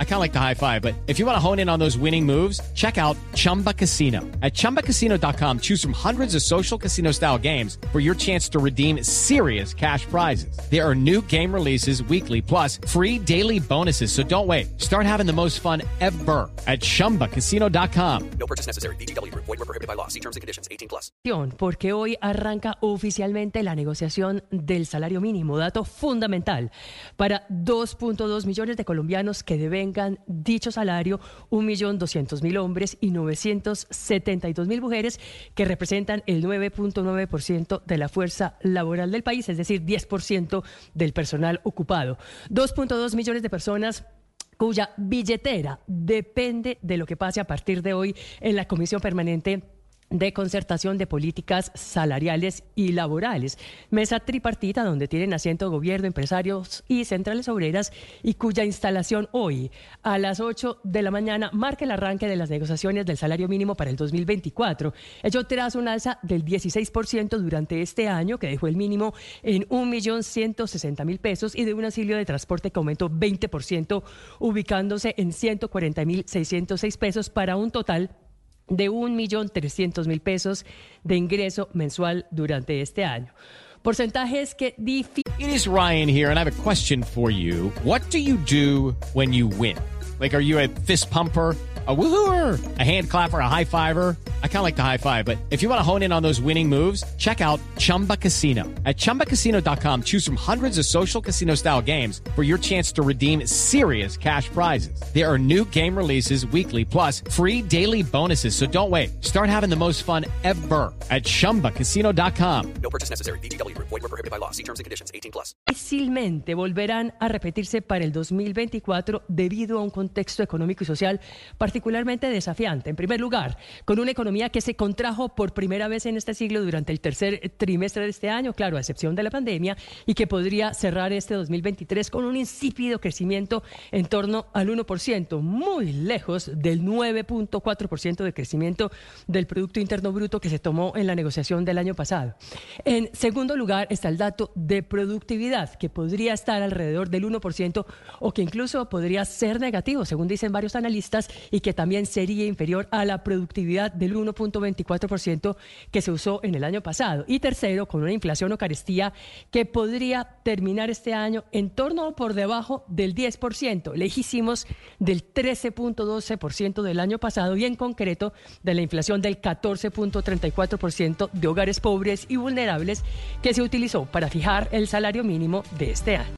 I kind of like the high five, but if you want to hone in on those winning moves, check out Chumba Casino. At ChumbaCasino.com, choose from hundreds of social casino style games for your chance to redeem serious cash prizes. There are new game releases weekly, plus free daily bonuses. So don't wait. Start having the most fun ever at ChumbaCasino.com. No purchase necessary. BGW. Void were prohibited by law. See terms and conditions. 18 plus. Porque hoy arranca oficialmente la negociación del salario mínimo, dato fundamental para 2.2 millones de colombianos que dicho salario, 1.200.000 hombres y 972.000 mujeres que representan el 9.9% de la fuerza laboral del país, es decir, 10% del personal ocupado. 2.2 millones de personas cuya billetera depende de lo que pase a partir de hoy en la Comisión Permanente de concertación de políticas salariales y laborales. Mesa tripartita donde tienen asiento gobierno, empresarios y centrales obreras y cuya instalación hoy a las 8 de la mañana marca el arranque de las negociaciones del salario mínimo para el 2024. Ello tras un alza del 16% durante este año que dejó el mínimo en 1.160.000 pesos y de un auxilio de transporte que aumentó 20% ubicándose en 140.606 pesos para un total de 1.300.000 pesos de ingreso mensual durante este año. Porcentajes que It is Ryan here and I have a question for you. What do you do when you win? Like are you a fist pumper? a woohooer, a hand clapper, a high fiver. I kind of like the high five, but if you want to hone in on those winning moves, check out Chumba Casino. At ChumbaCasino.com, choose from hundreds of social casino style games for your chance to redeem serious cash prizes. There are new game releases weekly, plus free daily bonuses. So don't wait. Start having the most fun ever at ChumbaCasino.com. No purchase necessary. BGW. Void were prohibited by law. See terms and conditions. 18 plus. Difícilmente volverán a repetirse para el 2024 debido a un contexto económico y social particularmente desafiante. En primer lugar, con una economía que se contrajo por primera vez en este siglo durante el tercer trimestre de este año, claro, a excepción de la pandemia, y que podría cerrar este 2023 con un insípido crecimiento en torno al 1%, muy lejos del 9.4% de crecimiento del Producto Interno Bruto que se tomó en la negociación del año pasado. En segundo lugar está el dato de productividad, que podría estar alrededor del 1% o que incluso podría ser negativo, según dicen varios analistas, y que también sería inferior a la productividad del 1.24% que se usó en el año pasado. Y tercero, con una inflación o carestía que podría terminar este año en torno o por debajo del 10%, lejísimos del 13.12% del año pasado y en concreto de la inflación del 14.34% de hogares pobres y vulnerables que se utilizó para fijar el salario mínimo de este año.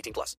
18 plus.